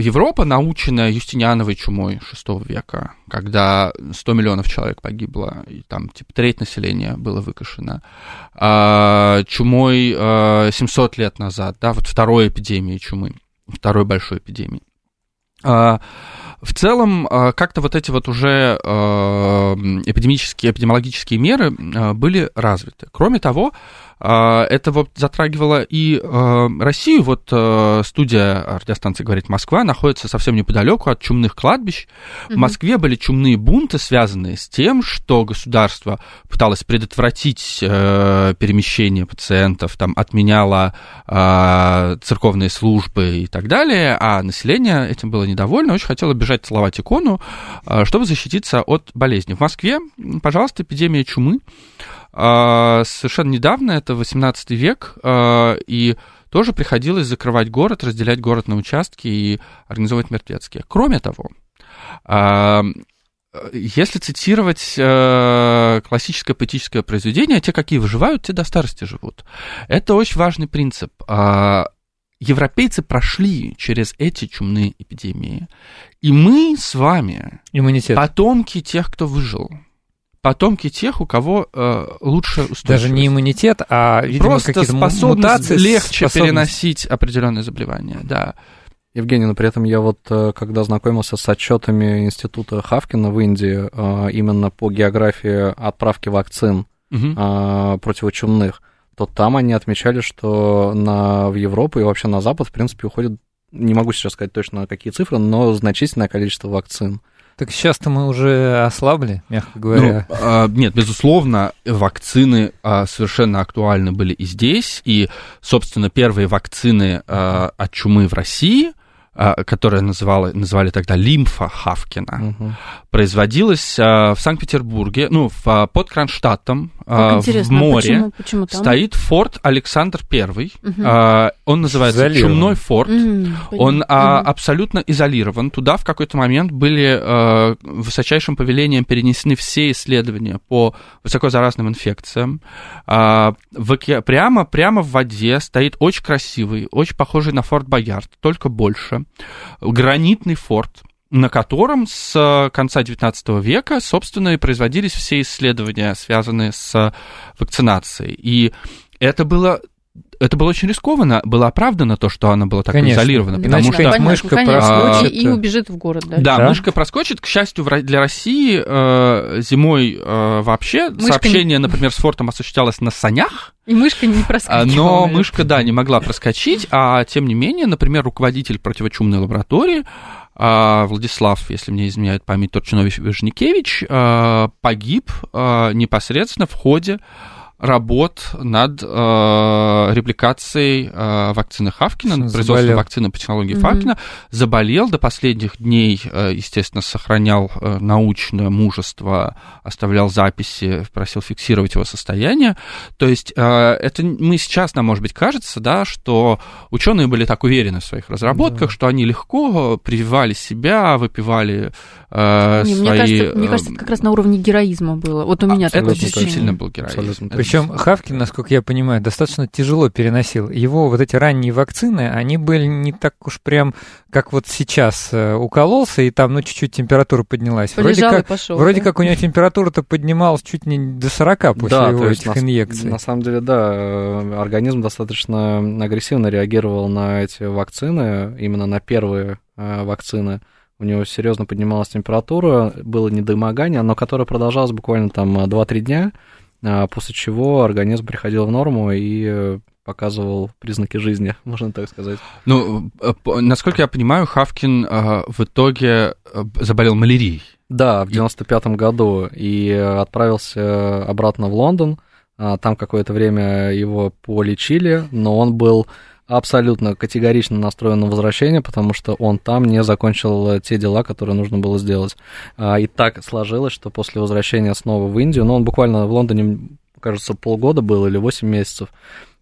Европа, наученная Юстиниановой чумой VI века, когда 100 миллионов человек погибло, и там типа треть населения было выкашено, а, чумой а, 700 лет назад, да, вот второй эпидемии чумы, второй большой эпидемии. А, в целом, как-то вот эти вот уже эпидемические, эпидемиологические меры были развиты. Кроме того, это вот затрагивало и а, Россию. Вот а, студия радиостанции «Говорит Москва» находится совсем неподалеку от чумных кладбищ. В Москве были чумные бунты, связанные с тем, что государство пыталось предотвратить перемещение пациентов, там отменяло церковные службы и так далее, а население этим было недовольно, очень хотело бежать целовать икону, чтобы защититься от болезни. В Москве, пожалуйста, эпидемия чумы а, совершенно недавно, это 18 век, а, и тоже приходилось закрывать город, разделять город на участки и организовывать мертвецкие. Кроме того, а, если цитировать э, классическое поэтическое произведение, те, какие выживают, те до старости живут. Это очень важный принцип. Э, европейцы прошли через эти чумные эпидемии. И мы с вами, Иммунитет. потомки тех, кто выжил потомки тех, у кого э, лучше устойчивость. Даже не иммунитет, а, видимо, Просто какие-то способность мутации, легче способность. переносить определенные заболевания, да. Евгений, но при этом я вот, э, когда знакомился с отчетами Института Хавкина в Индии, э, именно по географии отправки вакцин Мгм. противочумных, то там они отмечали, что на, в Европу и вообще на Запад, в принципе, уходит, не могу сейчас сказать точно какие цифры, но значительное количество вакцин. Так сейчас-то мы уже ослабли, мягко говоря. Ну, а, нет, безусловно, вакцины а, совершенно актуальны были и здесь, и, собственно, первые вакцины а, от чумы в России, а, которые называли, называли тогда лимфа Хавкина, Мгм. производилась а, в Санкт-Петербурге, ну, в, а, под Кронштадтом, а, Как в а море. почему, почему там? Стоит форт Александр Первый. Мгм. А, он называется Изолирован. Чумной форт. М, Он а, Мгм. абсолютно изолирован. Туда в какой-то момент были а, высочайшим повелением перенесены все исследования по высокозаразным инфекциям. А, прямо, прямо в воде стоит очень красивый, очень похожий на форт Боярд, только больше, гранитный форт на котором с конца XIX века, собственно, и производились все исследования, связанные с вакцинацией. И это было это было очень рискованно, было оправдано то, что она была так Конечно. изолирована, Да, потому Иначе что... понятно, мышка конечно. проскочит, И, и э. убежит в город, да? Да, Да. мышка проскочит. К счастью, для России э, зимой э, вообще Мышка сообщение, например, с фортом осуществлялось на санях, И мышка не а, проскочила. но наверное. мышка, да, не могла проскочить, а тем не менее, например, руководитель противочумной лаборатории а, Владислав, если мне изменяет память, Торчинович Вежникевич, а, погиб а, непосредственно в ходе работ над э, репликацией э, вакцины Хавкина, над производством вакцины по технологии Мгм. Хавкина, заболел до последних дней, э, естественно, сохранял э, научное мужество, оставлял записи, просил фиксировать его состояние. То есть э, это мы сейчас, нам, может быть, кажется, да, что ученые были так уверены в своих разработках, Да. что они легко прививали себя, выпивали э, Не, свои... мне, кажется, мне э, кажется, как раз на уровне героизма было. Вот у меня а, такое это действительно ощущение. был героизм. Абсолютно Это Причем Хавкин, насколько я понимаю, достаточно тяжело переносил. Его вот эти ранние вакцины, они были не так уж прям, как вот сейчас э, укололся, и там, ну, чуть-чуть температура поднялась. Вроде Полежал и как, пошел. вроде да? как у него температура-то поднималась чуть не до 40 после да, его этих на, инъекций. на самом деле, да, э, организм достаточно агрессивно реагировал на эти вакцины, именно на первые э, вакцины. У него серьезно поднималась температура, было недомогание, но которое продолжалось буквально там 2-3 дня, а, после чего организм приходил в норму и э, показывал признаки жизни, можно так сказать. Ну, э, насколько я понимаю, Хавкин э, в итоге э, заболел малярией. Да, в 95-м году. И отправился обратно в Лондон. Там какое-то время его полечили, но он был абсолютно категорично настроен на возвращение, потому что он там не закончил те дела, которые нужно было сделать. А, и так сложилось, что после возвращения снова в Индию, ну, он буквально в Лондоне, кажется, полгода был или 8 месяцев,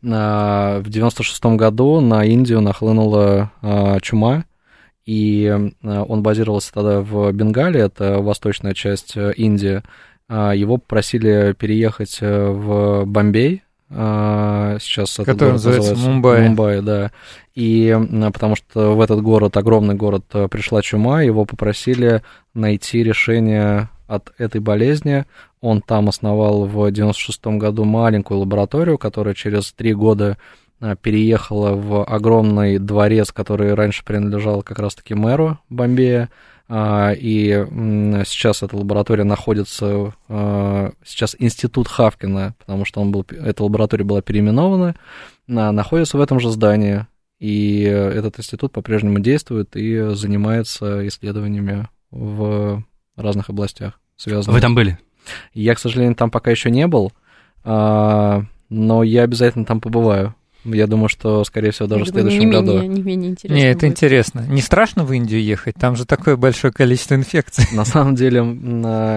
в 96-м году на Индию нахлынула а, чума, и он базировался тогда в Бенгале, это восточная часть э, Индии. Его попросили переехать э, в Бомбей, а, сейчас Который называется, называется Мумбай. Мумбай, да. И потому что в этот город, огромный город, э, пришла чума, его попросили найти решение от этой болезни. Он там основал в 96 году маленькую лабораторию, которая через три года э, переехала в огромный дворец, который раньше принадлежал как раз-таки мэру Бомбея. А, и сейчас эта лаборатория находится, а, сейчас институт Хавкина, потому что он был, эта лаборатория была переименована, находится в этом же здании, и этот институт по-прежнему действует и занимается исследованиями в разных областях. Связанных. Вы там были? Я, к сожалению, там пока еще не был, а, но я обязательно там побываю. Я думаю, что, скорее всего, даже Я в следующем не году. Менее, не менее интересно. Не, это будет. интересно. Не страшно в Индию ехать? Там же такое большое количество инфекций. На самом деле,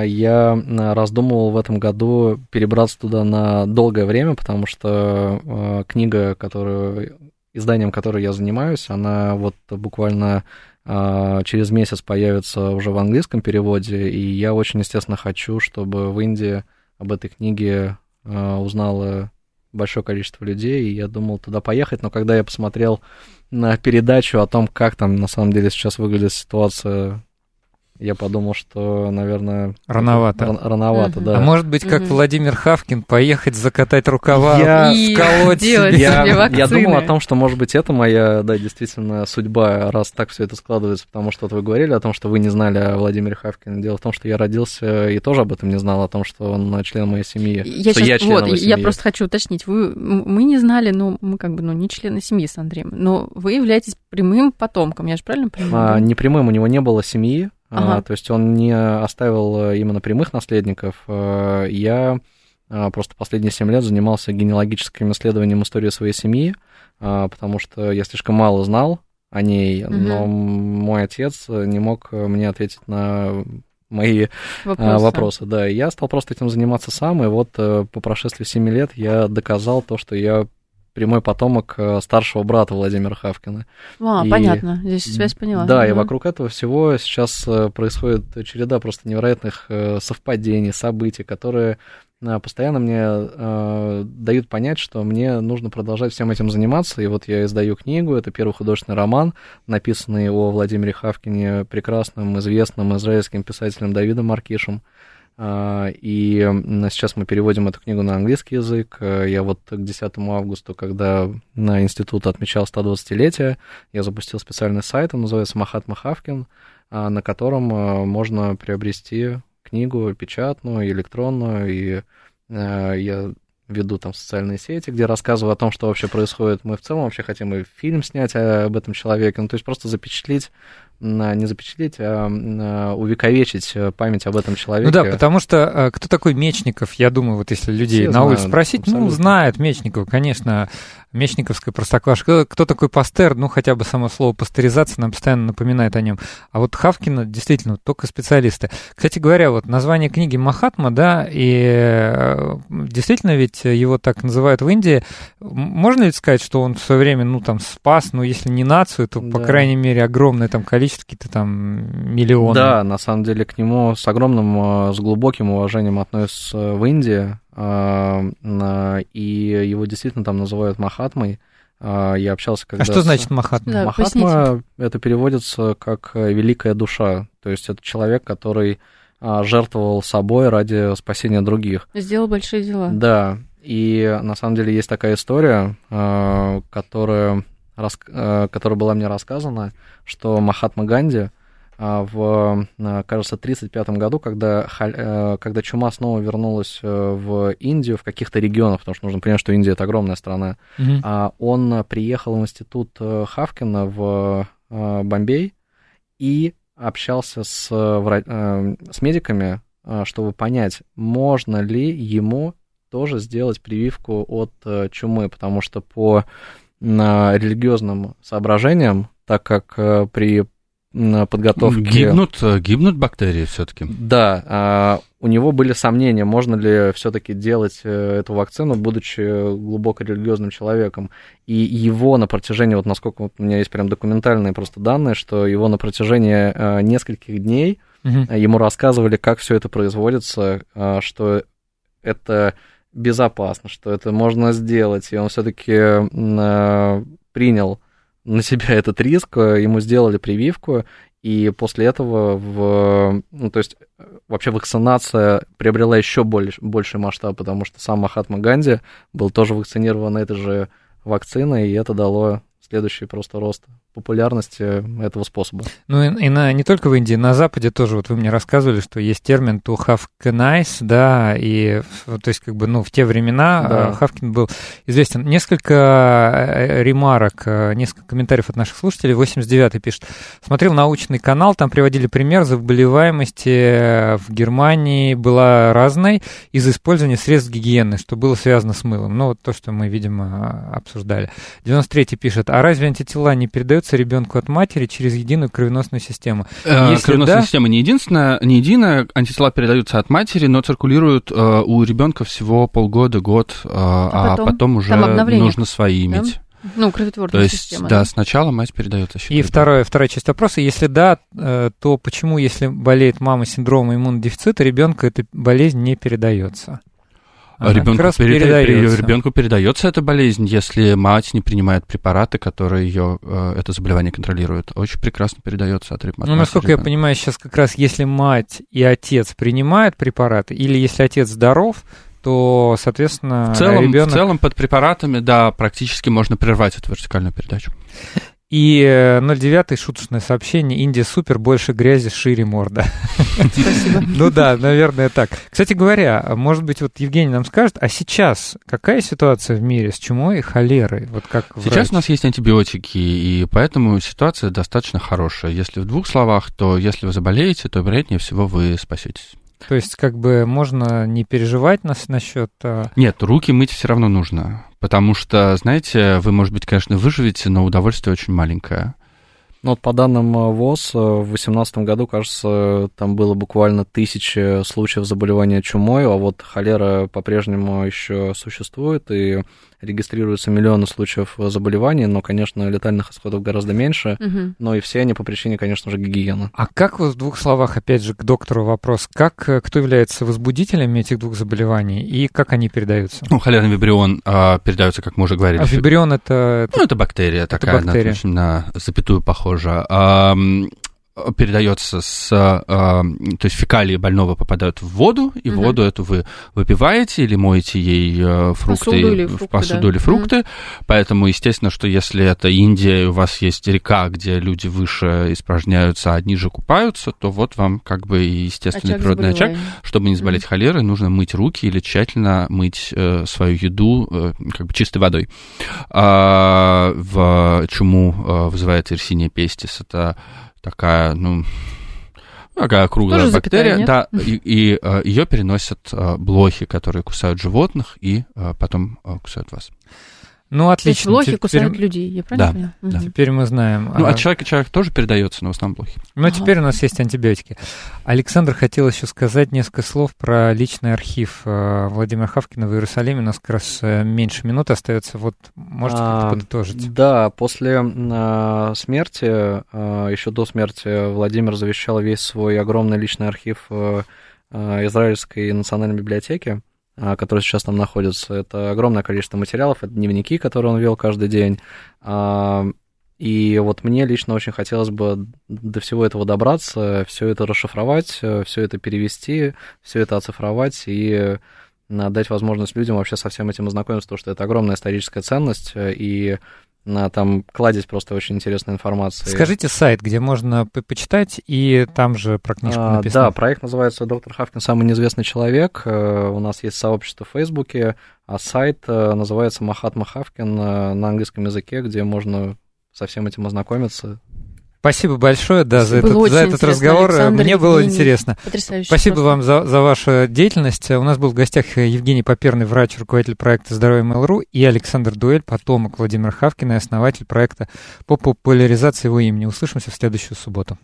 я раздумывал в этом году перебраться туда на долгое время, потому что э, книга, которую изданием которой я занимаюсь, она вот буквально э, через месяц появится уже в английском переводе, и я очень, естественно, хочу, чтобы в Индии об этой книге э, узнало большое количество людей, и я думал туда поехать, но когда я посмотрел на передачу о том, как там на самом деле сейчас выглядит ситуация я подумал, что, наверное... Рановато. Ран, рановато, Мгм. да. А может быть, как Мгм. Владимир Хавкин, поехать закатать рукава, Я- И вколоть делать себе. я, я думал о том, что, может быть, это моя, да, действительно, судьба, раз так все это складывается, потому что вот вы говорили о том, что вы не знали о Владимире Хавкине. Дело в том, что я родился и тоже об этом не знал, о том, что он член моей семьи. Я что сейчас, я член вот, его я семьи. просто хочу уточнить. Вы, мы не знали, но мы как бы, ну, не члены семьи с Андреем, но вы являетесь прямым потомком, я же правильно понимаю? А, да? непрямым у него не было семьи, Ага. то есть он не оставил э, именно прямых наследников. А, Я а, просто последние 7 лет занимался генеалогическим исследованием истории своей семьи, а, потому что я слишком мало знал о ней, Мгм. но мой отец не мог мне ответить на мои а, Вопросы. вопросы. Да, я стал просто этим заниматься сам, и вот э, по прошествии 7 лет я доказал то, что я прямой потомок э, старшего брата Владимира Хавкина. А, И- понятно, здесь связь поняла. Да, и Мгм. вокруг этого всего сейчас э, происходит череда просто невероятных э, совпадений, событий, которые постоянно мне э, дают понять, что мне нужно продолжать всем этим заниматься. И вот я издаю книгу, это первый художественный роман, написанный о Владимире Хавкине, прекрасным, известным израильским писателем Давидом Маркишем. А, И сейчас мы переводим эту книгу на английский язык. Э, Я вот к 10 августа, когда на институт отмечал 120-летие, я запустил специальный сайт, он называется Махатма Хавкин, а, на котором э, можно приобрести книгу печатную, электронную, и э, я веду там социальные сети, где рассказываю о том, что вообще происходит. Мы в целом вообще хотим и фильм снять об этом человеке, ну, то есть просто запечатлеть, м, не запечатлеть, а а увековечить э, память об этом человеке. Ну да, потому что э, кто такой Мечников, я думаю, вот если людей Все на улице спросить, ну, абсолютно. знают Мечникова, конечно, Мечниковская простоквашка. Кто, кто такой пастер? Ну, хотя бы само слово пастеризация нам постоянно напоминает о нем. А вот Хавкина действительно только специалисты. Кстати говоря, вот название книги Махатма, да, и э, действительно ведь его так называют в Индии. Можно ведь сказать, что он в свое время, ну, там, спас, ну, если не нацию, то, по Да. крайней мере, огромное там количество, какие-то там миллионы. Да, на самом деле к нему с огромным, э, с глубоким уважением относятся в Индии, э, и его действительно там называют Махатмой. Э, Я общался когда А что значит Махатма? Да, Махатма это переводится как э, великая душа, то есть это человек, который жертвовал собой ради спасения других. Сделал большие дела. Да, и на самом деле есть такая история, э, которая, рас- э, которая была мне рассказана, что Махатма Ганди а, в, э, кажется, 1935 году, когда, э, когда чума снова вернулась э, в Индию, в каких-то регионах, потому что нужно понять, что Индия — это огромная страна, а, он приехал в институт э, Хавкина в э, Бомбей и общался с, с медиками, чтобы понять, можно ли ему тоже сделать прививку от чумы, потому что по религиозным соображениям, так как при подготовке... Гибнут, гибнут бактерии все-таки. Да, а, у него были сомнения, можно ли все-таки делать э, эту вакцину, будучи глубоко религиозным человеком. И его на протяжении, вот насколько вот у меня есть прям документальные просто данные, что его на протяжении э, нескольких дней угу. ему рассказывали, как все это производится, что это безопасно, что это можно сделать, и он все-таки принял на себя этот риск, э, ему сделали прививку, и после этого в, ну, то есть вообще вакцинация приобрела еще больше, больший масштаб, потому что сам Махатма Ганди был тоже вакцинирован этой же вакциной, и это дало следующий просто рост популярности этого способа. Ну и, и на, не только в Индии, на Западе тоже, вот вы мне рассказывали, что есть термин to have nice, да, и то есть как бы, ну, в те времена да. Э, Хавкин был известен. Несколько э, ремарок, э, несколько комментариев от наших слушателей. 89-й пишет. Смотрел научный канал, там приводили пример заболеваемости в Германии была разной из-за использования средств гигиены, что было связано с мылом. Ну, вот то, что мы, видимо, обсуждали. 93-й пишет. А разве антитела не передают передается ребенку от матери через единую кровеносную систему. Э, Если кровеносная да... система не единственная, не единая, антитела передаются от матери, но циркулируют э, у ребенка всего полгода, год, э, а, потом, а потом уже нужно свои да? иметь. Ну, кровотворная То есть, система. Да, да, сначала мать передает И второе, вторая часть вопроса. Если да, э, то почему, если болеет мама синдромом иммунодефицита, ребенка эта болезнь не передается? Ребенку, перед, передается. ребенку передается эта болезнь, если мать не принимает препараты, которые ее э, это заболевание контролируют. Очень прекрасно передается от, от Ну, насколько я понимаю, сейчас как раз если мать и отец принимают препараты, или если отец здоров, то, соответственно, в целом, ребенок... В целом под препаратами, да, практически можно прервать эту вертикальную передачу. И 09 э, шуточное сообщение. Индия супер, больше грязи, шире морда. Спасибо. Ну да, наверное, так. Кстати говоря, может быть, вот Евгений нам скажет, а сейчас какая ситуация в мире с чумой и холерой? Вот как сейчас у нас есть антибиотики, и поэтому ситуация достаточно хорошая. Если в двух словах, то если вы заболеете, то, вероятнее всего, вы спасетесь. То есть, как бы можно не переживать нас насчет. А... Нет, руки мыть все равно нужно. Потому что, знаете, вы, может быть, конечно, выживете, но удовольствие очень маленькое. Ну, вот по данным э, ВОЗ, э, в 2018 году, кажется, там было буквально тысячи случаев заболевания чумой, а вот холера по-прежнему еще существует, и регистрируются миллионы случаев заболеваний, но, конечно, летальных исходов гораздо меньше, угу. но и все они по причине, конечно же, гигиены. А как вот в двух словах, опять же, к доктору вопрос, как, э, кто является возбудителями этих двух заболеваний и как они передаются? Ну, холерный вибрион а, передается, как мы уже говорили. А вибрион это... Ну, это бактерия это такая, бактерия. Она, очень на запятую похожа. А, передается с, э, то есть фекалии больного попадают в воду, и угу. воду эту вы выпиваете или моете ей э, фрукты, посуду или фрукты, посуду да. или фрукты. Угу. Поэтому, естественно, что если это Индия, и у вас есть река, где люди выше испражняются, а ниже купаются, то вот вам как бы естественный очаг природный очаг. Чтобы не заболеть угу. холерой, нужно мыть руки или тщательно мыть э, свою еду э, как бы чистой водой. А, в чуму э, вызывает Ирсиния пестис. Это такая, ну, такая круглая Тоже бактерия, запятая, да, и, и э, ее переносят э, блохи, которые кусают животных и э, потом кусают вас. Ну, отлично. То есть блохи теперь... кусают людей, я правильно да, понимаю? Да. Теперь мы знаем. Ну, а от человека человек тоже передается, но в основном блохи. Ну, ага. теперь у нас есть антибиотики. Александр хотел еще сказать несколько слов про личный архив э, Владимира Хавкина в Иерусалиме. У нас как раз э, меньше минуты остается. Вот можете а, подытожить? Да, после э, смерти, еще до смерти, Владимир завещал весь свой огромный личный архив Израильской национальной библиотеки. А, которые сейчас там находятся. Это огромное количество материалов, это дневники, которые он вел каждый день. А, и вот мне лично очень хотелось бы до всего этого добраться, все это расшифровать, все это перевести, все это оцифровать и дать возможность людям вообще со всем этим ознакомиться, потому что это огромная историческая ценность, и там кладезь просто очень интересной информации. Скажите сайт, где можно почитать, и там же про книжку а, написано. Да, проект называется «Доктор Хавкин. Самый неизвестный человек». Э, у нас есть сообщество в Фейсбуке, а сайт э, называется «Махатма Хавкин» э, на английском языке, где можно со всем этим ознакомиться. Спасибо большое, да, за Было этот, за этот разговор. Александр, Мне было Евгений. интересно. Потрясающе. Спасибо просто. вам за, за вашу деятельность. У нас был в гостях Евгений Поперный, врач, руководитель проекта «Здоровье МЛРУ», и Александр Дуэль, потомок Владимира Хавкина и основатель проекта по популяризации его имени. Услышимся в следующую субботу.